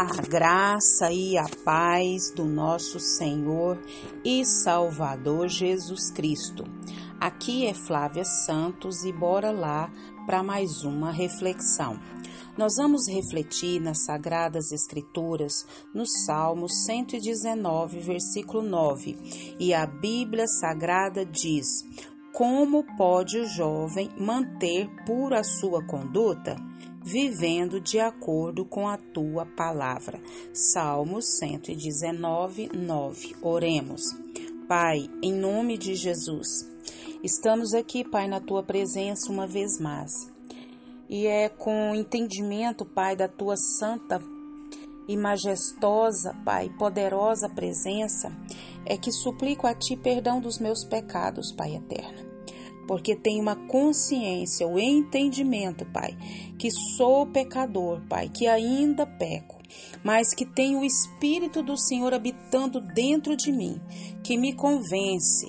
A graça e a paz do nosso Senhor e Salvador Jesus Cristo. Aqui é Flávia Santos e bora lá para mais uma reflexão. Nós vamos refletir nas Sagradas Escrituras no Salmo 119, versículo 9. E a Bíblia Sagrada diz: Como pode o jovem manter pura a sua conduta? Vivendo de acordo com a tua palavra. Salmos 119, 9. Oremos. Pai, em nome de Jesus, estamos aqui, Pai, na tua presença uma vez mais. E é com entendimento, Pai, da tua santa e majestosa, Pai, poderosa presença, é que suplico a ti perdão dos meus pecados, Pai eterno porque tenho uma consciência, o entendimento, Pai, que sou pecador, Pai, que ainda peco, mas que tenho o Espírito do Senhor habitando dentro de mim, que me convence,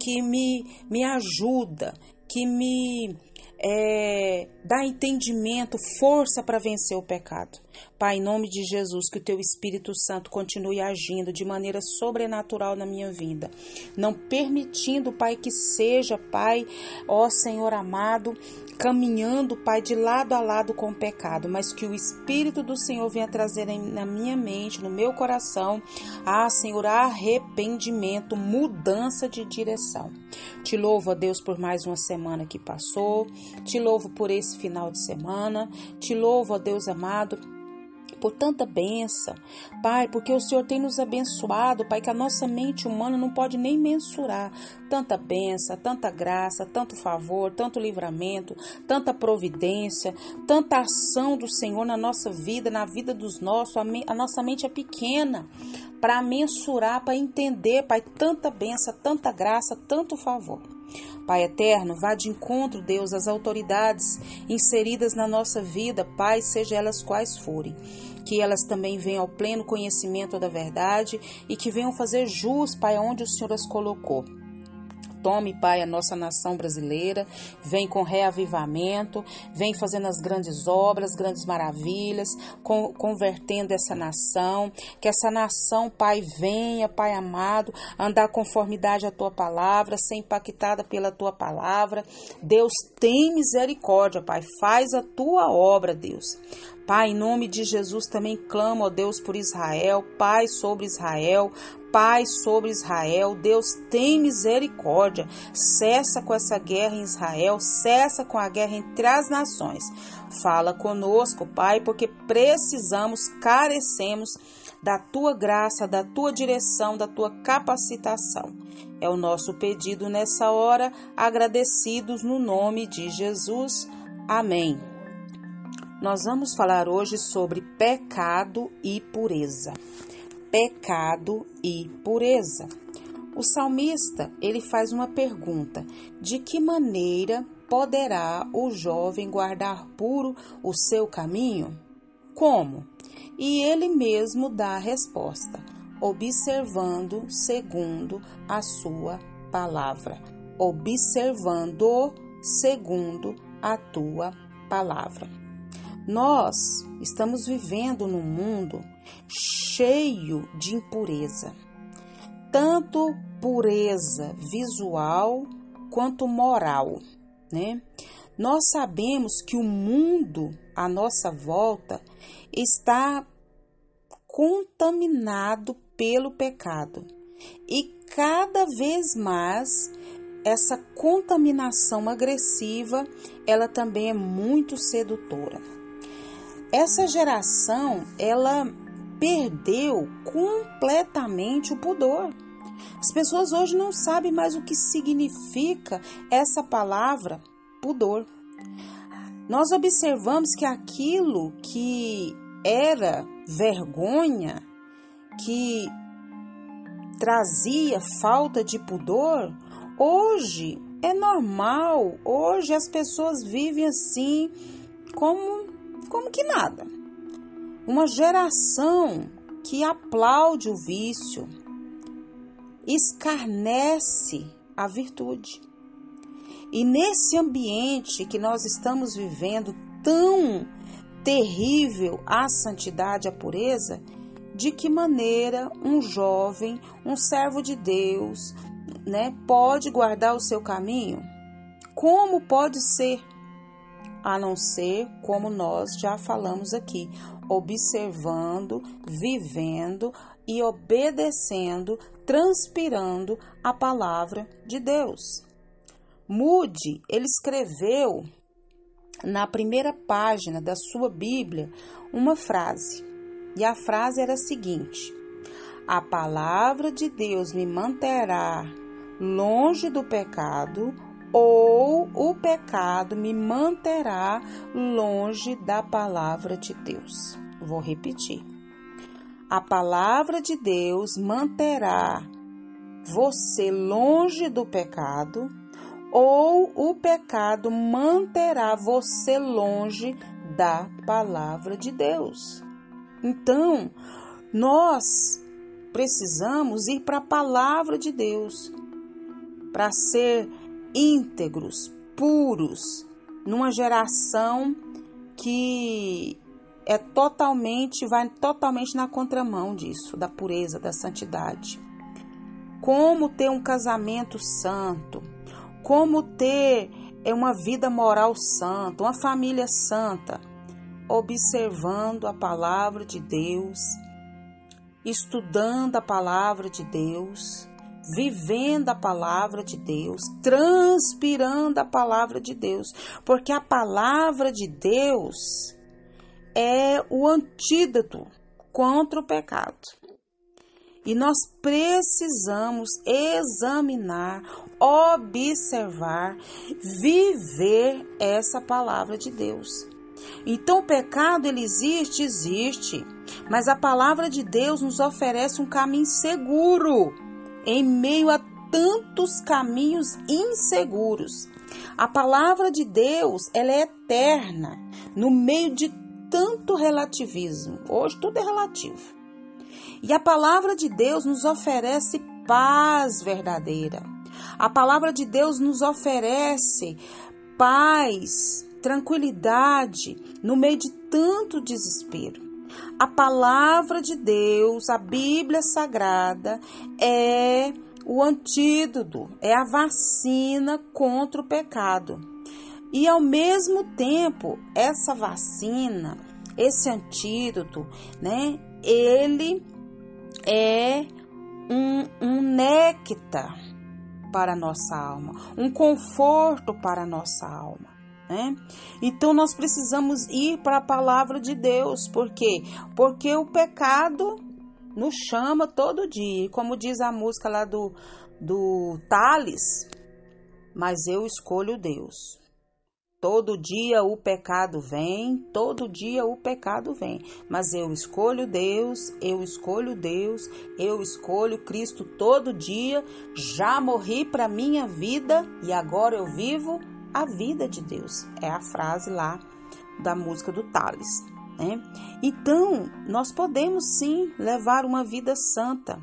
que me, me ajuda, que me é, dá entendimento, força para vencer o pecado. Pai, em nome de Jesus, que o teu Espírito Santo continue agindo de maneira sobrenatural na minha vida, não permitindo, Pai, que seja, Pai, ó Senhor amado, caminhando, Pai, de lado a lado com o pecado, mas que o Espírito do Senhor venha trazer na minha mente, no meu coração, ah, Senhor, arrependimento, mudança de direção. Te louvo, Deus, por mais uma semana que passou, te louvo por esse final de semana, te louvo, ó Deus amado, por tanta benção. Pai, porque o Senhor tem nos abençoado, Pai, que a nossa mente humana não pode nem mensurar tanta benção, tanta graça, tanto favor, tanto livramento, tanta providência, tanta ação do Senhor na nossa vida, na vida dos nossos. A, nossa mente é pequena para mensurar, para entender, Pai, tanta benção, tanta graça, tanto favor. Pai eterno, vá de encontro, Deus, às autoridades inseridas na nossa vida, Pai, seja elas quais forem que elas também venham ao pleno conhecimento da verdade e que venham fazer jus, Pai, onde o Senhor as colocou. Tome, Pai, a nossa nação brasileira, vem com reavivamento, vem fazendo as grandes obras, grandes maravilhas, com, convertendo essa nação. Que essa nação, Pai, venha, Pai amado, andar conformidade à tua palavra, ser impactada pela tua palavra. Deus tem misericórdia, Pai, faz a tua obra, Deus. Pai, em nome de Jesus, também clamo, ó Deus, por Israel, Pai sobre Israel, Pai sobre Israel. Deus tem misericórdia. Cessa com essa guerra em Israel, cessa com a guerra entre as nações. Fala conosco, Pai, porque precisamos, carecemos da tua graça, da tua direção, da tua capacitação. É o nosso pedido nessa hora, agradecidos no nome de Jesus. Amém. Nós vamos falar hoje sobre pecado e pureza. Pecado e pureza. O salmista, ele faz uma pergunta: de que maneira poderá o jovem guardar puro o seu caminho? Como? E ele mesmo dá a resposta: observando segundo a sua palavra. Observando segundo a tua palavra. Nós estamos vivendo num mundo cheio de impureza, tanto pureza visual quanto moral, né? Nós sabemos que o mundo à nossa volta está contaminado pelo pecado e cada vez mais essa contaminação agressiva, ela também é muito sedutora. Essa geração, ela perdeu completamente o pudor. As pessoas hoje não sabem mais o que significa essa palavra pudor. Nós observamos que aquilo que era vergonha, que trazia falta de pudor, hoje é normal. Hoje as pessoas vivem assim como como que nada. Uma geração que aplaude o vício, escarnece a virtude. E nesse ambiente que nós estamos vivendo tão terrível a santidade, a pureza, de que maneira um jovem, um servo de Deus, né, pode guardar o seu caminho? Como pode ser? A não ser como nós já falamos aqui, observando, vivendo e obedecendo, transpirando a palavra de Deus. Mude, ele escreveu na primeira página da sua Bíblia uma frase. E a frase era a seguinte: A palavra de Deus me manterá longe do pecado, ou o pecado me manterá longe da palavra de Deus. Vou repetir. A palavra de Deus manterá você longe do pecado ou o pecado manterá você longe da palavra de Deus. Então, nós precisamos ir para a palavra de Deus para ser íntegros, puros, numa geração que é totalmente vai totalmente na contramão disso, da pureza, da santidade. Como ter um casamento santo, como ter é, uma vida moral santa, uma família santa, observando a palavra de Deus, estudando a palavra de Deus, vivendo a palavra de Deus, transpirando a palavra de Deus, porque a palavra de Deus é o antídoto contra o pecado. E nós precisamos examinar, observar, viver essa palavra de Deus. Então o pecado ele existe, existe, mas a palavra de Deus nos oferece um caminho seguro em meio a tantos caminhos inseguros. A palavra de Deus, ela é eterna no meio de tanto relativismo. Hoje tudo é relativo. E a palavra de Deus nos oferece paz verdadeira. A palavra de Deus nos oferece paz, tranquilidade no meio de tanto desespero. A palavra de Deus, a Bíblia Sagrada, é o antídoto, é a vacina contra o pecado. E ao mesmo tempo, essa vacina, esse antídoto, né, ele é um, um néctar para a nossa alma, um conforto para a nossa alma. Né? Então nós precisamos ir para a palavra de Deus, por quê? Porque o pecado nos chama todo dia, como diz a música lá do, do Thales, mas eu escolho Deus. Todo dia o pecado vem, todo dia o pecado vem, mas eu escolho Deus, eu escolho Deus, eu escolho Cristo todo dia. Já morri para minha vida e agora eu vivo a vida de Deus. É a frase lá da música do Tales. Né? Então, nós podemos sim levar uma vida santa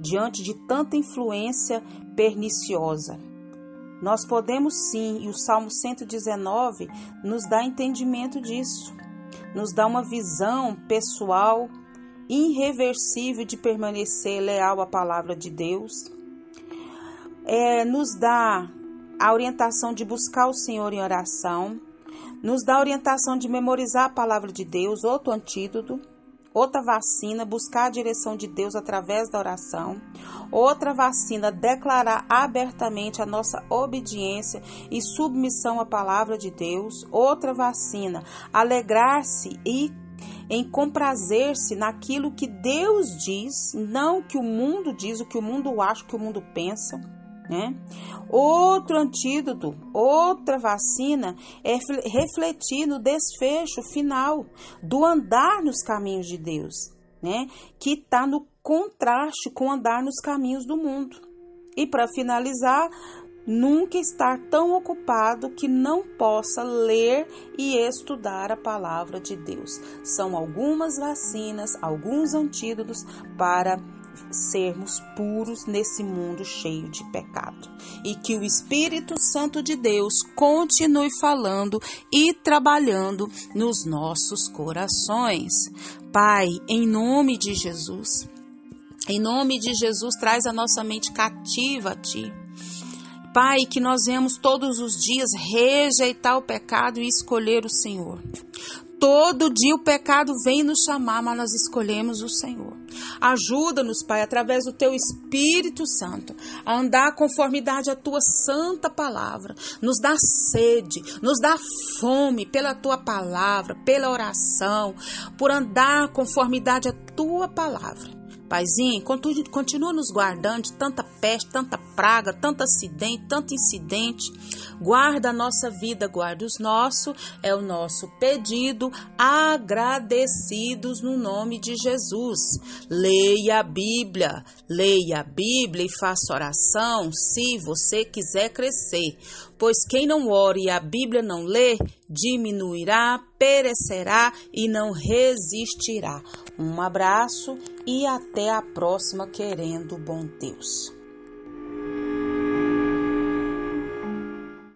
diante de tanta influência perniciosa nós podemos sim, e o Salmo 119 nos dá entendimento disso, nos dá uma visão pessoal irreversível de permanecer leal à palavra de Deus, é, nos dá a orientação de buscar o Senhor em oração, nos dá a orientação de memorizar a palavra de Deus, outro antídoto, Outra vacina, buscar a direção de Deus através da oração. Outra vacina, declarar abertamente a nossa obediência e submissão à palavra de Deus. Outra vacina, alegrar-se e em comprazer-se naquilo que Deus diz, não que o mundo diz, o que o mundo acha, o que o mundo pensa né? Outro antídoto, outra vacina é refletir no desfecho final do andar nos caminhos de Deus, né? Que está no contraste com andar nos caminhos do mundo. E para finalizar, nunca estar tão ocupado que não possa ler e estudar a palavra de Deus. São algumas vacinas, alguns antídotos para sermos puros nesse mundo cheio de pecado. E que o Espírito Santo de Deus continue falando e trabalhando nos nossos corações. Pai, em nome de Jesus, em nome de Jesus, traz a nossa mente cativa a Ti. Pai, que nós vemos todos os dias rejeitar o pecado e escolher o Senhor. Todo dia o pecado vem nos chamar, mas nós escolhemos o Senhor. Ajuda-nos, Pai, através do Teu Espírito Santo, a andar conformidade à Tua santa palavra. Nos dá sede, nos dá fome pela Tua palavra, pela oração, por andar conformidade à Tua palavra. Paizinho, continua nos guardando de tanta peste, tanta praga, tanto acidente, tanto incidente. Guarda a nossa vida, guarda os nossos, é o nosso pedido, agradecidos no nome de Jesus. Leia a Bíblia, leia a Bíblia e faça oração se você quiser crescer. Pois quem não ore e a Bíblia não lê, diminuirá, perecerá e não resistirá. Um abraço e até a próxima, querendo bom Deus.